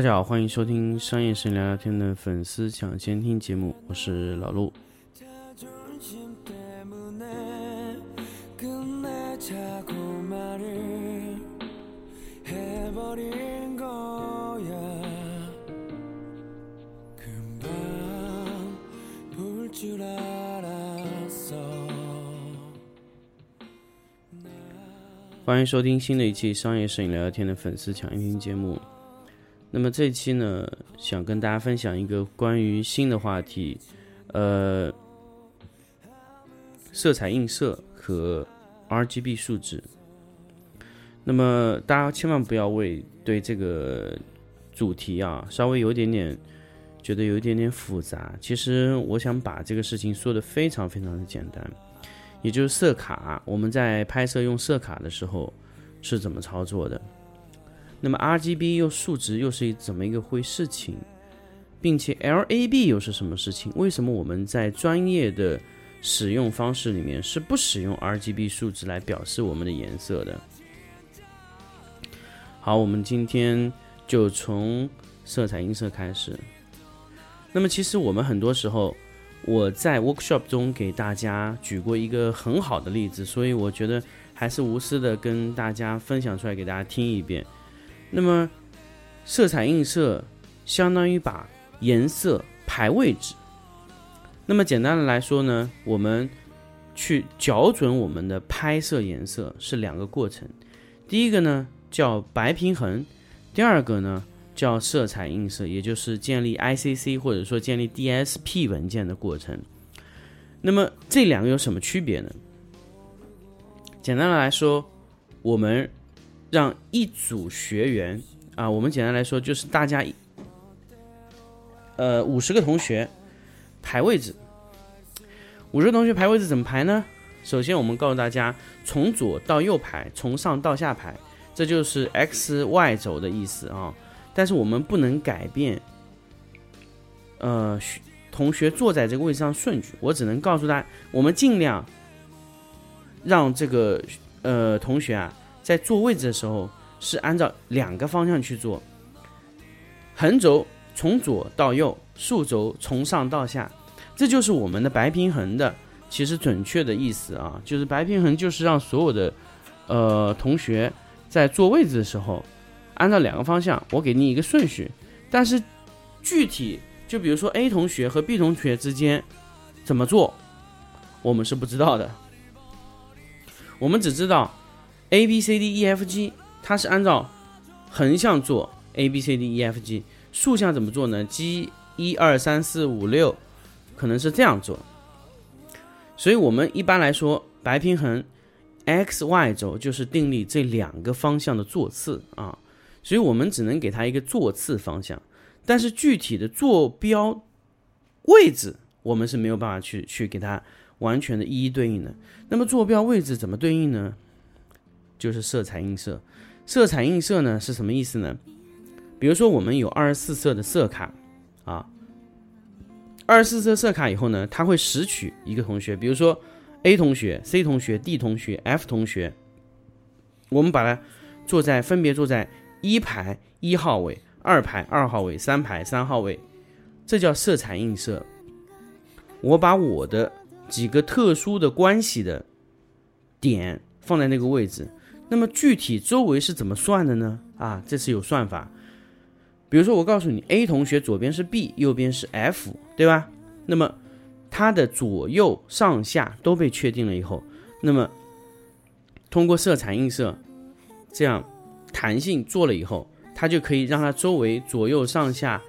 大家好，欢迎收听商业神聊聊天的粉丝抢先听节目，我是老陆。欢迎收听新的一期商业摄影聊聊天的粉丝抢先听节目。那么这期呢，想跟大家分享一个关于新的话题，呃，色彩映射和 RGB 数值。那么大家千万不要为对这个主题啊稍微有点点觉得有一点点复杂。其实我想把这个事情说的非常非常的简单，也就是色卡，我们在拍摄用色卡的时候是怎么操作的。那么 RGB 又数值又是怎么一个回事情，并且 LAB 又是什么事情？为什么我们在专业的使用方式里面是不使用 RGB 数值来表示我们的颜色的？好，我们今天就从色彩音色开始。那么其实我们很多时候，我在 workshop 中给大家举过一个很好的例子，所以我觉得还是无私的跟大家分享出来给大家听一遍。那么，色彩映射相当于把颜色排位置。那么简单的来说呢，我们去校准我们的拍摄颜色是两个过程。第一个呢叫白平衡，第二个呢叫色彩映射，也就是建立 ICC 或者说建立 DSP 文件的过程。那么这两个有什么区别呢？简单的来说，我们。让一组学员啊，我们简单来说就是大家，呃，五十个同学排位置。五十个同学排位置怎么排呢？首先，我们告诉大家从左到右排，从上到下排，这就是 X Y 轴的意思啊。但是我们不能改变，呃，同学坐在这个位置上顺序。我只能告诉他，我们尽量让这个呃同学啊。在坐位置的时候是按照两个方向去做，横轴从左到右，竖轴从上到下，这就是我们的白平衡的其实准确的意思啊，就是白平衡就是让所有的呃同学在坐位置的时候按照两个方向，我给你一个顺序，但是具体就比如说 A 同学和 B 同学之间怎么做，我们是不知道的，我们只知道。A B C D E F G，它是按照横向做 A B C D E F G，竖向怎么做呢？G 一二三四五六，可能是这样做。所以我们一般来说，白平衡 X Y 轴就是定立这两个方向的座次啊，所以我们只能给它一个座次方向，但是具体的坐标位置，我们是没有办法去去给它完全的一一对应的。那么坐标位置怎么对应呢？就是色彩映射，色彩映射呢是什么意思呢？比如说我们有二十四色的色卡啊，二十四色色卡以后呢，它会拾取一个同学，比如说 A 同学、C 同学、D 同学、F 同学，我们把它坐在分别坐在一排一号位、二排二号位、三排三号位，这叫色彩映射。我把我的几个特殊的关系的点放在那个位置。那么具体周围是怎么算的呢？啊，这是有算法。比如说，我告诉你，A 同学左边是 B，右边是 F，对吧？那么它的左右上下都被确定了以后，那么通过色彩映射这样弹性做了以后，它就可以让它周围左右上下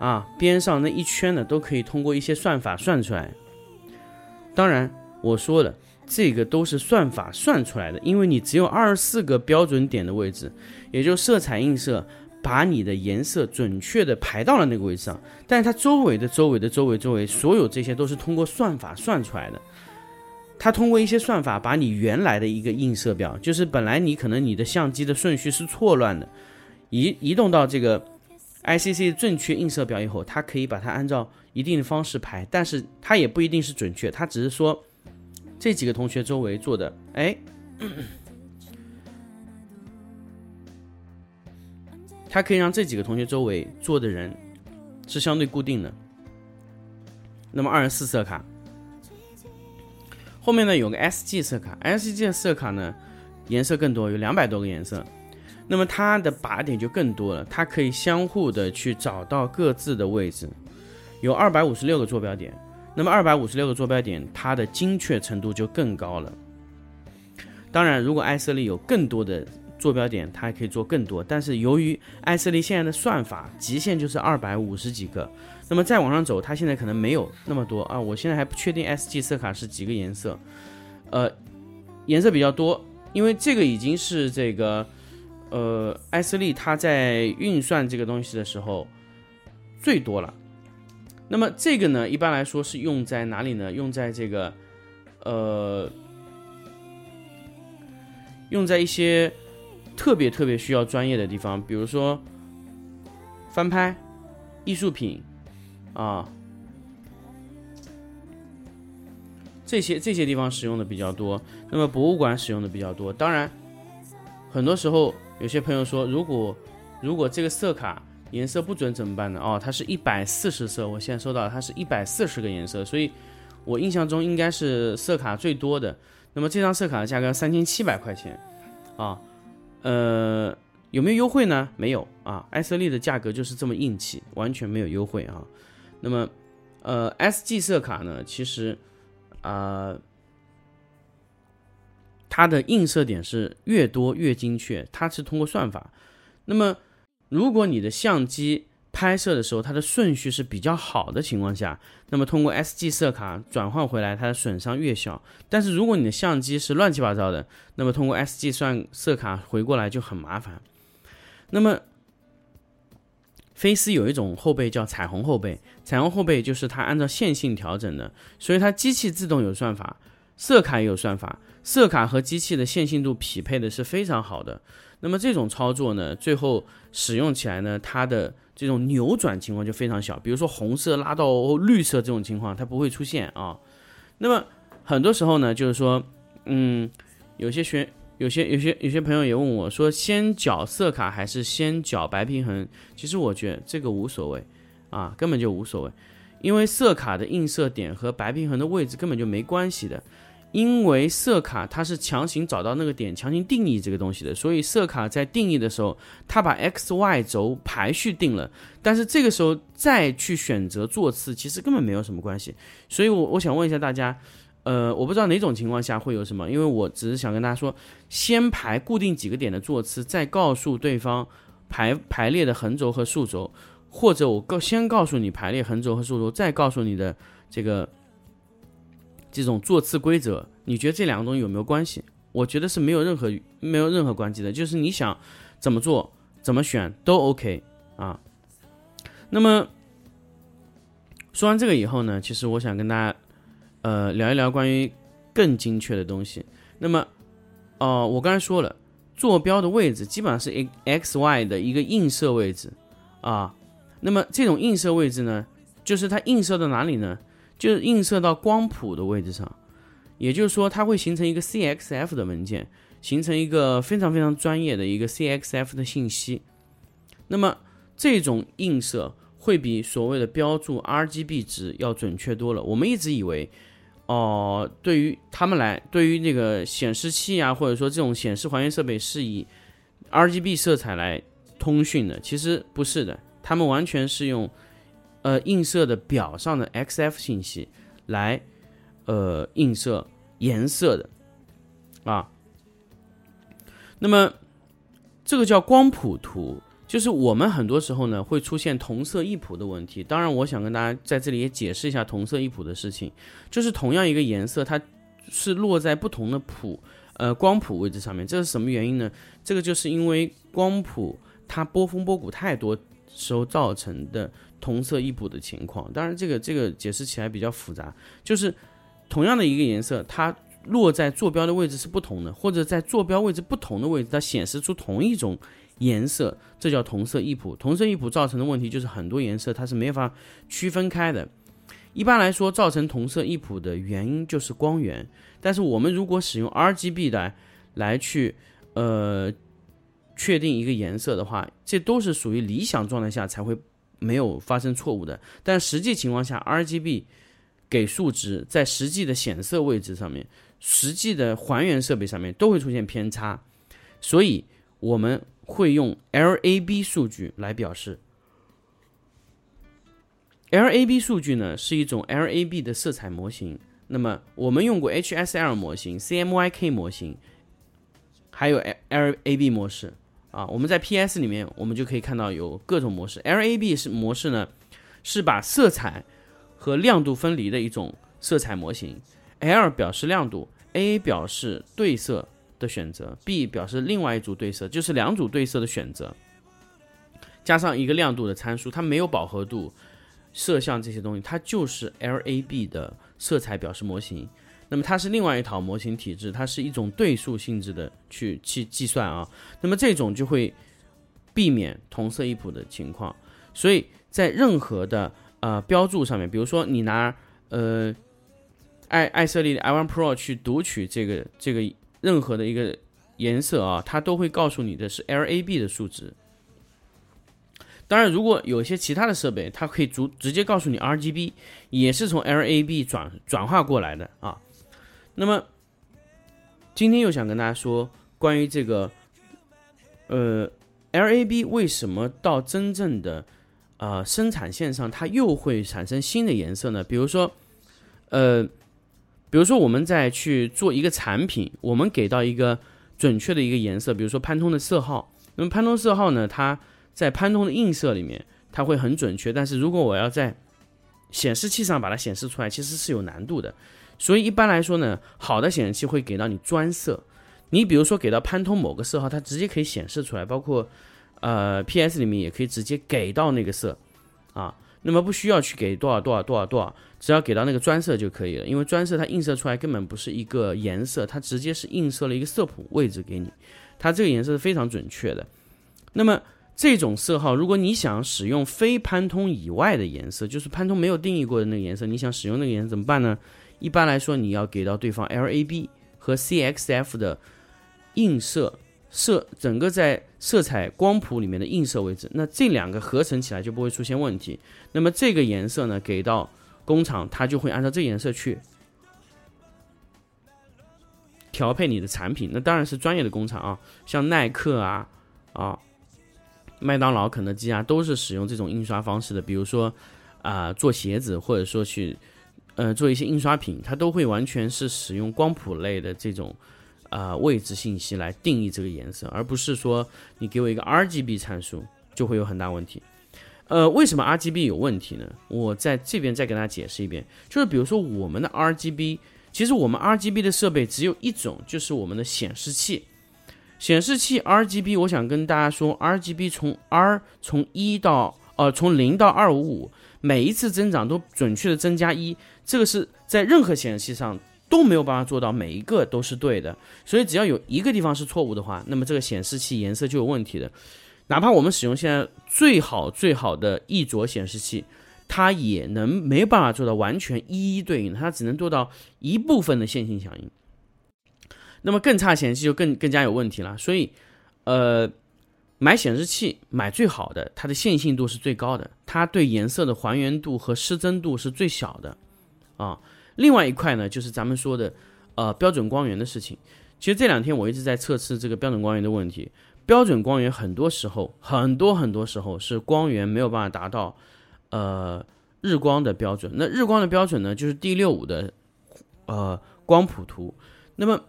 啊边上那一圈的都可以通过一些算法算出来。当然，我说了。这个都是算法算出来的，因为你只有二十四个标准点的位置，也就色彩映射把你的颜色准确的排到了那个位置上，但是它周围的周围的周围周围，所有这些都是通过算法算出来的。它通过一些算法把你原来的一个映射表，就是本来你可能你的相机的顺序是错乱的，移移动到这个 ICC 正确映射表以后，它可以把它按照一定的方式排，但是它也不一定是准确，它只是说。这几个同学周围坐的，哎，它可以让这几个同学周围坐的人是相对固定的。那么二十四色卡，后面呢有个 SG 色卡，SG 色卡呢颜色更多，有两百多个颜色。那么它的靶点就更多了，它可以相互的去找到各自的位置，有二百五十六个坐标点。那么二百五十六个坐标点，它的精确程度就更高了。当然，如果艾瑟利有更多的坐标点，它还可以做更多。但是由于艾瑟利现在的算法极限就是二百五十几个，那么再往上走，它现在可能没有那么多啊。我现在还不确定 SG 色卡是几个颜色，呃，颜色比较多，因为这个已经是这个。呃，艾斯利它在运算这个东西的时候最多了。那么这个呢，一般来说是用在哪里呢？用在这个呃，用在一些特别特别需要专业的地方，比如说翻拍、艺术品啊，这些这些地方使用的比较多。那么博物馆使用的比较多。当然，很多时候。有些朋友说，如果如果这个色卡颜色不准怎么办呢？哦，它是一百四十色，我现在收到它是一百四十个颜色，所以我印象中应该是色卡最多的。那么这张色卡的价格三千七百块钱啊，呃，有没有优惠呢？没有啊，艾瑟丽的价格就是这么硬气，完全没有优惠啊。那么呃，SG 色卡呢，其实啊。它的映射点是越多越精确，它是通过算法。那么，如果你的相机拍摄的时候，它的顺序是比较好的情况下，那么通过 SG 色卡转换回来，它的损伤越小。但是如果你的相机是乱七八糟的，那么通过 SG 算色卡回过来就很麻烦。那么，菲斯有一种后背叫彩虹后背，彩虹后背就是它按照线性调整的，所以它机器自动有算法，色卡也有算法。色卡和机器的线性度匹配的是非常好的，那么这种操作呢，最后使用起来呢，它的这种扭转情况就非常小。比如说红色拉到绿色这种情况，它不会出现啊。那么很多时候呢，就是说，嗯，有些学，有些有些有些朋友也问我说，先缴色卡还是先缴白平衡？其实我觉得这个无所谓啊，根本就无所谓，因为色卡的映射点和白平衡的位置根本就没关系的。因为色卡它是强行找到那个点，强行定义这个东西的，所以色卡在定义的时候，它把 x y 轴排序定了。但是这个时候再去选择座次，其实根本没有什么关系。所以，我我想问一下大家，呃，我不知道哪种情况下会有什么，因为我只是想跟大家说，先排固定几个点的座次，再告诉对方排排列的横轴和竖轴，或者我告先告诉你排列横轴和竖轴，再告诉你的这个。这种座次规则，你觉得这两个东西有没有关系？我觉得是没有任何没有任何关系的，就是你想怎么做怎么选都 OK 啊。那么说完这个以后呢，其实我想跟大家呃聊一聊关于更精确的东西。那么哦，我刚才说了，坐标的位置基本上是 x y 的一个映射位置啊。那么这种映射位置呢，就是它映射到哪里呢？就是映射到光谱的位置上，也就是说，它会形成一个 CXF 的文件，形成一个非常非常专业的一个 CXF 的信息。那么这种映射会比所谓的标注 RGB 值要准确多了。我们一直以为，哦，对于他们来，对于那个显示器啊，或者说这种显示还原设备是以 RGB 色彩来通讯的，其实不是的，他们完全是用。呃，映射的表上的 XF 信息来，呃，映射颜色的啊。那么这个叫光谱图，就是我们很多时候呢会出现同色异谱的问题。当然，我想跟大家在这里也解释一下同色异谱的事情，就是同样一个颜色，它是落在不同的谱，呃，光谱位置上面。这是什么原因呢？这个就是因为光谱它波峰波谷太多时候造成的。同色异谱的情况，当然这个这个解释起来比较复杂，就是同样的一个颜色，它落在坐标的位置是不同的，或者在坐标位置不同的位置，它显示出同一种颜色，这叫同色异谱。同色异谱造成的问题就是很多颜色它是没法区分开的。一般来说，造成同色异谱的原因就是光源，但是我们如果使用 RGB 来来去呃确定一个颜色的话，这都是属于理想状态下才会没有发生错误的。但实际情况下，RGB 给数值在实际的显色位置上面，实际的还原设备上面都会出现偏差，所以我们会用 LAB 数据来表示。LAB 数据呢是一种 LAB 的色彩模型。那么我们用过 HSL 模型、CMYK 模型，还有 LAB 模式啊。我们在 PS 里面，我们就可以看到有各种模式。LAB 是模式呢，是把色彩和亮度分离的一种色彩模型。L 表示亮度，A 表示对色的选择，B 表示另外一组对色，就是两组对色的选择，加上一个亮度的参数，它没有饱和度。色相这些东西，它就是 LAB 的色彩表示模型。那么它是另外一套模型体制，它是一种对数性质的去去计算啊。那么这种就会避免同色异谱的情况。所以在任何的呃标注上面，比如说你拿呃爱爱色丽的 i1 Pro 去读取这个这个任何的一个颜色啊，它都会告诉你的是 LAB 的数值。当然，如果有些其他的设备，它可以直直接告诉你 RGB，也是从 LAB 转转化过来的啊。那么今天又想跟大家说关于这个，呃，LAB 为什么到真正的呃生产线上它又会产生新的颜色呢？比如说，呃，比如说我们在去做一个产品，我们给到一个准确的一个颜色，比如说潘通的色号，那么潘通色号呢，它在潘通的映射里面，它会很准确，但是如果我要在显示器上把它显示出来，其实是有难度的。所以一般来说呢，好的显示器会给到你专色。你比如说给到潘通某个色号，它直接可以显示出来，包括呃 PS 里面也可以直接给到那个色啊。那么不需要去给多少多少多少多少，只要给到那个专色就可以了。因为专色它映射出来根本不是一个颜色，它直接是映射了一个色谱位置给你，它这个颜色是非常准确的。那么这种色号，如果你想使用非潘通以外的颜色，就是潘通没有定义过的那个颜色，你想使用那个颜色怎么办呢？一般来说，你要给到对方 LAB 和 CXF 的映射色，整个在色彩光谱里面的映射位置，那这两个合成起来就不会出现问题。那么这个颜色呢，给到工厂，它就会按照这颜色去调配你的产品。那当然是专业的工厂啊，像耐克啊啊。麦当劳、肯德基啊，都是使用这种印刷方式的。比如说，啊，做鞋子或者说去，呃，做一些印刷品，它都会完全是使用光谱类的这种，啊，位置信息来定义这个颜色，而不是说你给我一个 RGB 参数就会有很大问题。呃，为什么 RGB 有问题呢？我在这边再给大家解释一遍，就是比如说我们的 RGB，其实我们 RGB 的设备只有一种，就是我们的显示器。显示器 RGB，我想跟大家说，RGB 从 R 从一到呃从零到二五五，每一次增长都准确的增加一，这个是在任何显示器上都没有办法做到，每一个都是对的。所以只要有一个地方是错误的话，那么这个显示器颜色就有问题的。哪怕我们使用现在最好最好的一卓显示器，它也能没办法做到完全一一对应，它只能做到一部分的线性响应。那么更差显示器就更更加有问题了，所以，呃，买显示器买最好的，它的线性度是最高的，它对颜色的还原度和失真度是最小的，啊，另外一块呢就是咱们说的，呃，标准光源的事情。其实这两天我一直在测试这个标准光源的问题，标准光源很多时候很多很多时候是光源没有办法达到，呃，日光的标准。那日光的标准呢，就是 D 六五的，呃，光谱图。那么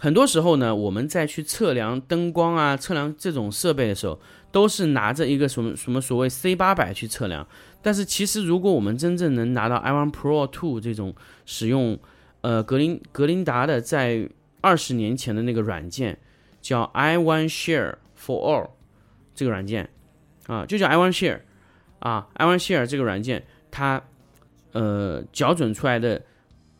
很多时候呢，我们在去测量灯光啊、测量这种设备的时候，都是拿着一个什么什么所谓 C 八百去测量。但是其实，如果我们真正能拿到 iOne Pro Two 这种使用，呃，格林格林达的在二十年前的那个软件，叫 iOne Share for All 这个软件啊，就叫 iOne Share 啊，iOne Share 这个软件，它呃校准出来的，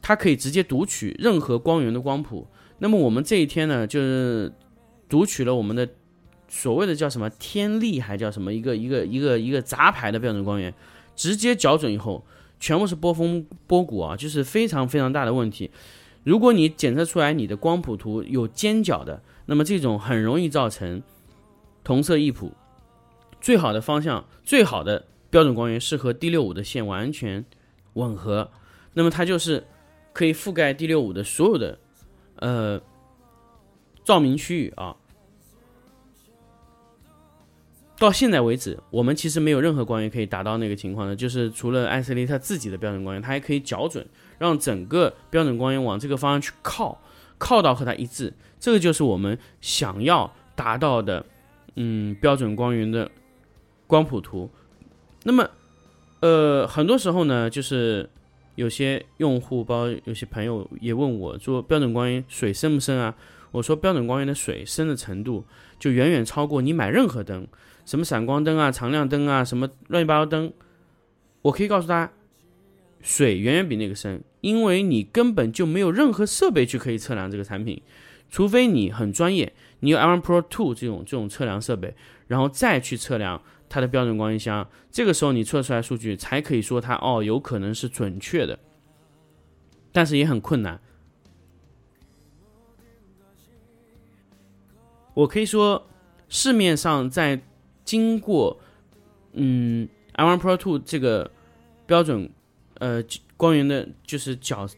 它可以直接读取任何光源的光谱。那么我们这一天呢，就是读取了我们的所谓的叫什么天力，还叫什么一个一个一个一个杂牌的标准光源，直接校准以后，全部是波峰波谷啊，就是非常非常大的问题。如果你检测出来你的光谱图有尖角的，那么这种很容易造成同色异谱，最好的方向，最好的标准光源是和 D 六五的线完全吻合，那么它就是可以覆盖 D 六五的所有的呃照明区域啊。到现在为止，我们其实没有任何光源可以达到那个情况的，就是除了艾斯利它自己的标准光源，它还可以校准，让整个标准光源往这个方向去靠，靠到和它一致。这个就是我们想要达到的，嗯，标准光源的光谱图。那么，呃，很多时候呢，就是有些用户包有些朋友也问我说，标准光源水深不深啊？我说，标准光源的水深的程度就远远超过你买任何灯。什么闪光灯啊、常亮灯啊、什么乱七八糟灯，我可以告诉他，水远远比那个深，因为你根本就没有任何设备去可以测量这个产品，除非你很专业，你有 iOne Pro Two 这种这种测量设备，然后再去测量它的标准光源箱，这个时候你测出来数据才可以说它哦有可能是准确的，但是也很困难。我可以说市面上在经过，嗯，iOne Pro Two 这个标准，呃，光源的，就是角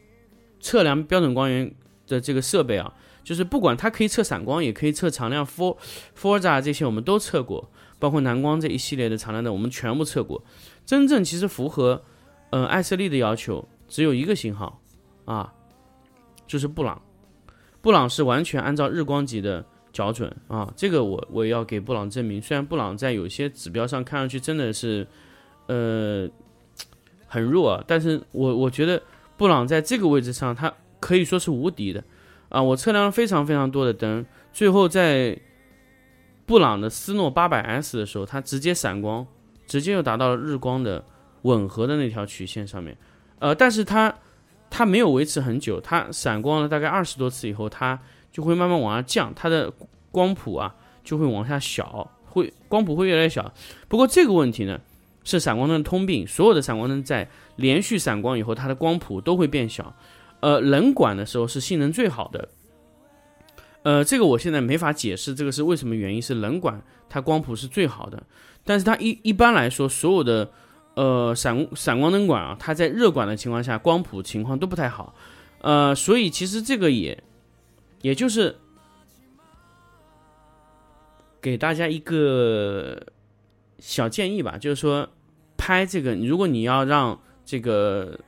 测量标准光源的这个设备啊，就是不管它可以测闪光，也可以测常亮 For Forza 这些，我们都测过，包括蓝光这一系列的常亮灯，我们全部测过。真正其实符合，嗯，艾斯利的要求只有一个型号啊，就是布朗。布朗是完全按照日光级的。校准啊，这个我我要给布朗证明。虽然布朗在有些指标上看上去真的是，呃，很弱，但是我我觉得布朗在这个位置上，它可以说是无敌的啊！我测量了非常非常多的灯，最后在布朗的斯诺八百 S 的时候，它直接闪光，直接又达到了日光的吻合的那条曲线上面。呃，但是它它没有维持很久，它闪光了大概二十多次以后，它。就会慢慢往下降，它的光谱啊就会往下小，会光谱会越来越小。不过这个问题呢是闪光灯的通病，所有的闪光灯在连续闪光以后，它的光谱都会变小。呃，冷管的时候是性能最好的。呃，这个我现在没法解释这个是为什么原因，是冷管它光谱是最好的，但是它一一般来说所有的呃闪闪光灯管啊，它在热管的情况下光谱情况都不太好。呃，所以其实这个也。也就是给大家一个小建议吧，就是说拍这个，如果你要让这个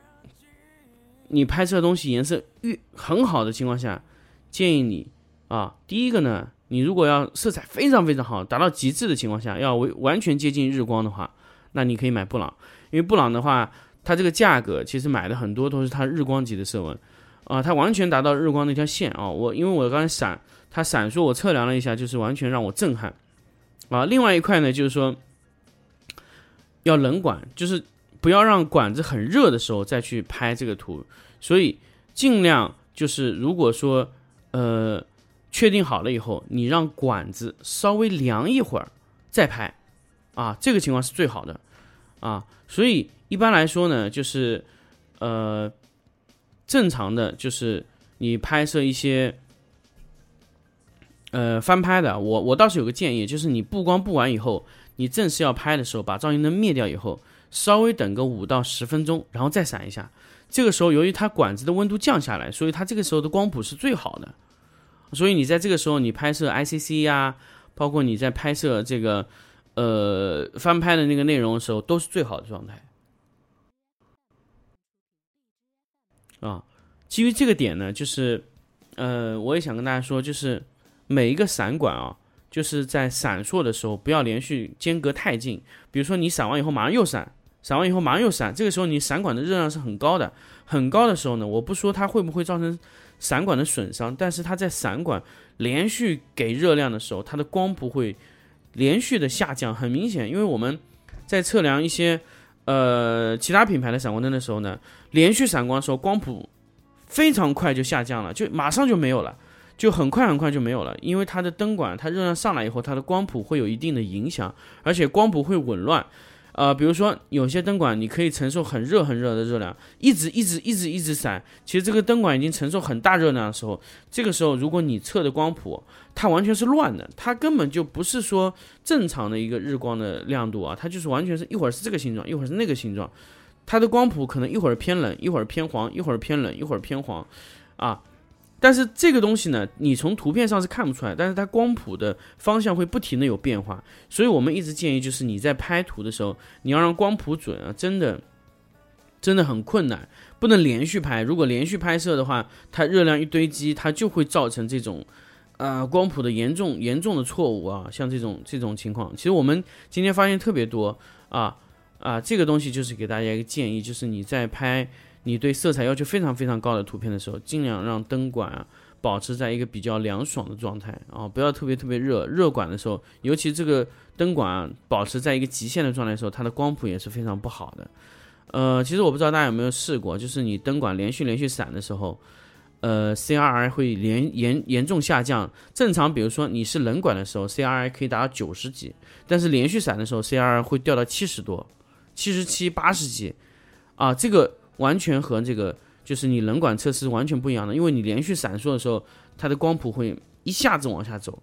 你拍摄东西颜色越很好的情况下，建议你啊，第一个呢，你如果要色彩非常非常好，达到极致的情况下，要完完全接近日光的话，那你可以买布朗，因为布朗的话，它这个价格其实买的很多都是它日光级的色温。啊，它完全达到日光那条线啊！我因为我刚才闪，它闪烁，我测量了一下，就是完全让我震撼啊！另外一块呢，就是说要冷管，就是不要让管子很热的时候再去拍这个图，所以尽量就是如果说呃确定好了以后，你让管子稍微凉一会儿再拍啊，这个情况是最好的啊！所以一般来说呢，就是呃。正常的就是你拍摄一些，呃，翻拍的，我我倒是有个建议，就是你布光布完以后，你正式要拍的时候，把照明灯灭掉以后，稍微等个五到十分钟，然后再闪一下。这个时候，由于它管子的温度降下来，所以它这个时候的光谱是最好的。所以你在这个时候，你拍摄 ICC 呀，包括你在拍摄这个呃翻拍的那个内容的时候，都是最好的状态。啊，基于这个点呢，就是，呃，我也想跟大家说，就是每一个闪管啊，就是在闪烁的时候不要连续间隔太近。比如说你闪完以后马上又闪，闪完以后马上又闪，这个时候你闪管的热量是很高的，很高的时候呢，我不说它会不会造成闪管的损伤，但是它在闪管连续给热量的时候，它的光谱会连续的下降，很明显，因为我们在测量一些。呃，其他品牌的闪光灯的时候呢，连续闪光的时候，光谱非常快就下降了，就马上就没有了，就很快很快就没有了。因为它的灯管它热量上来以后，它的光谱会有一定的影响，而且光谱会紊乱。呃，比如说有些灯管你可以承受很热很热的热量，一直一直一直一直闪，其实这个灯管已经承受很大热量的时候，这个时候如果你测的光谱它完全是乱的，它根本就不是说正常的一个日光的亮度啊，它就是完全是一会儿是这个形状，一会儿是那个形状，它的光谱可能一会儿偏冷，一会儿偏黄，一会儿偏冷，一会儿偏黄，啊。但是这个东西呢，你从图片上是看不出来，但是它光谱的方向会不停的有变化，所以我们一直建议就是你在拍图的时候，你要让光谱准啊，真的真的很困难，不能连续拍。如果连续拍摄的话，它热量一堆积，它就会造成这种呃光谱的严重严重的错误啊，像这种这种情况，其实我们今天发现特别多啊啊，这个东西就是给大家一个建议，就是你在拍。你对色彩要求非常非常高的图片的时候，尽量让灯管啊保持在一个比较凉爽的状态啊，不要特别特别热。热管的时候，尤其这个灯管保持在一个极限的状态的时候，它的光谱也是非常不好的。呃，其实我不知道大家有没有试过，就是你灯管连续连续闪的时候，呃，CRI 会连严严重下降。正常比如说你是冷管的时候，CRI 可以达到九十几，但是连续闪的时候，CRI 会掉到七十多、七十七、八十几啊，这个。完全和这个就是你冷管测试完全不一样的，因为你连续闪烁的时候，它的光谱会一下子往下走，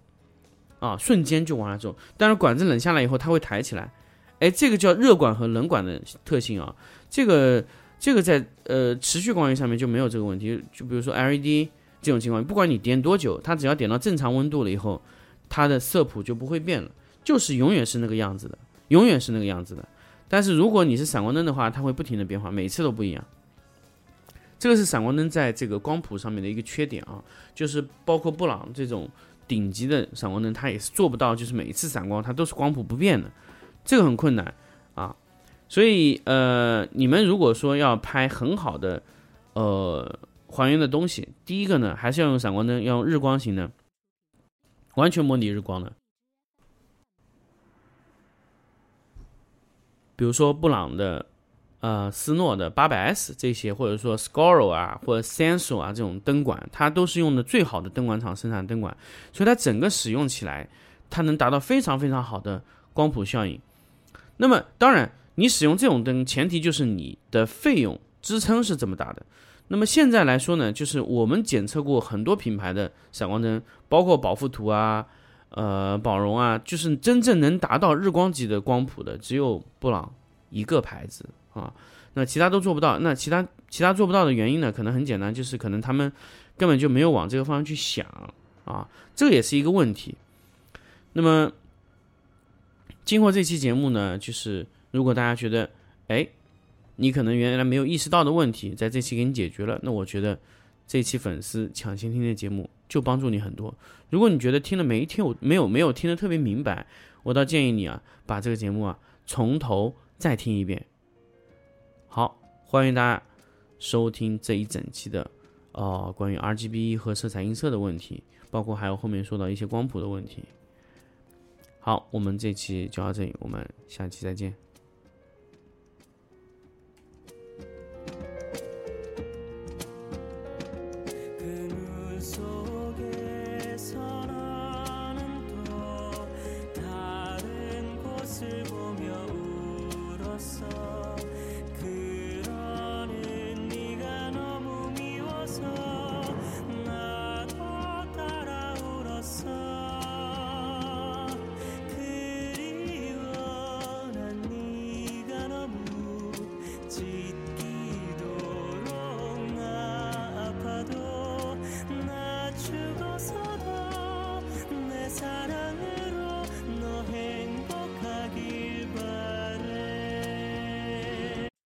啊，瞬间就往下走。但是管子冷下来以后，它会抬起来，哎，这个叫热管和冷管的特性啊。这个这个在呃持续光源上面就没有这个问题。就比如说 LED 这种情况，不管你点多久，它只要点到正常温度了以后，它的色谱就不会变了，就是永远是那个样子的，永远是那个样子的。但是如果你是闪光灯的话，它会不停的变化，每次都不一样。这个是闪光灯在这个光谱上面的一个缺点啊，就是包括布朗这种顶级的闪光灯，它也是做不到，就是每一次闪光它都是光谱不变的，这个很困难啊。所以呃，你们如果说要拍很好的呃还原的东西，第一个呢，还是要用闪光灯，要用日光型的，完全模拟日光的。比如说布朗的，呃，斯诺的八百 S 这些，或者说 Scoro 啊，或者 Senso 啊这种灯管，它都是用的最好的灯管厂生产灯管，所以它整个使用起来，它能达到非常非常好的光谱效应。那么，当然，你使用这种灯，前提就是你的费用支撑是这么大的。那么现在来说呢，就是我们检测过很多品牌的闪光灯，包括宝富图啊。呃，宝荣啊，就是真正能达到日光级的光谱的，只有布朗一个牌子啊。那其他都做不到。那其他其他做不到的原因呢？可能很简单，就是可能他们根本就没有往这个方向去想啊。这也是一个问题。那么经过这期节目呢，就是如果大家觉得，哎，你可能原来没有意识到的问题，在这期给你解决了，那我觉得这期粉丝抢先听的节目。就帮助你很多。如果你觉得听了没听，没有没有听得特别明白，我倒建议你啊，把这个节目啊从头再听一遍。好，欢迎大家收听这一整期的，呃，关于 RGB 和色彩音色的问题，包括还有后面说到一些光谱的问题。好，我们这期就到这里，我们下期再见。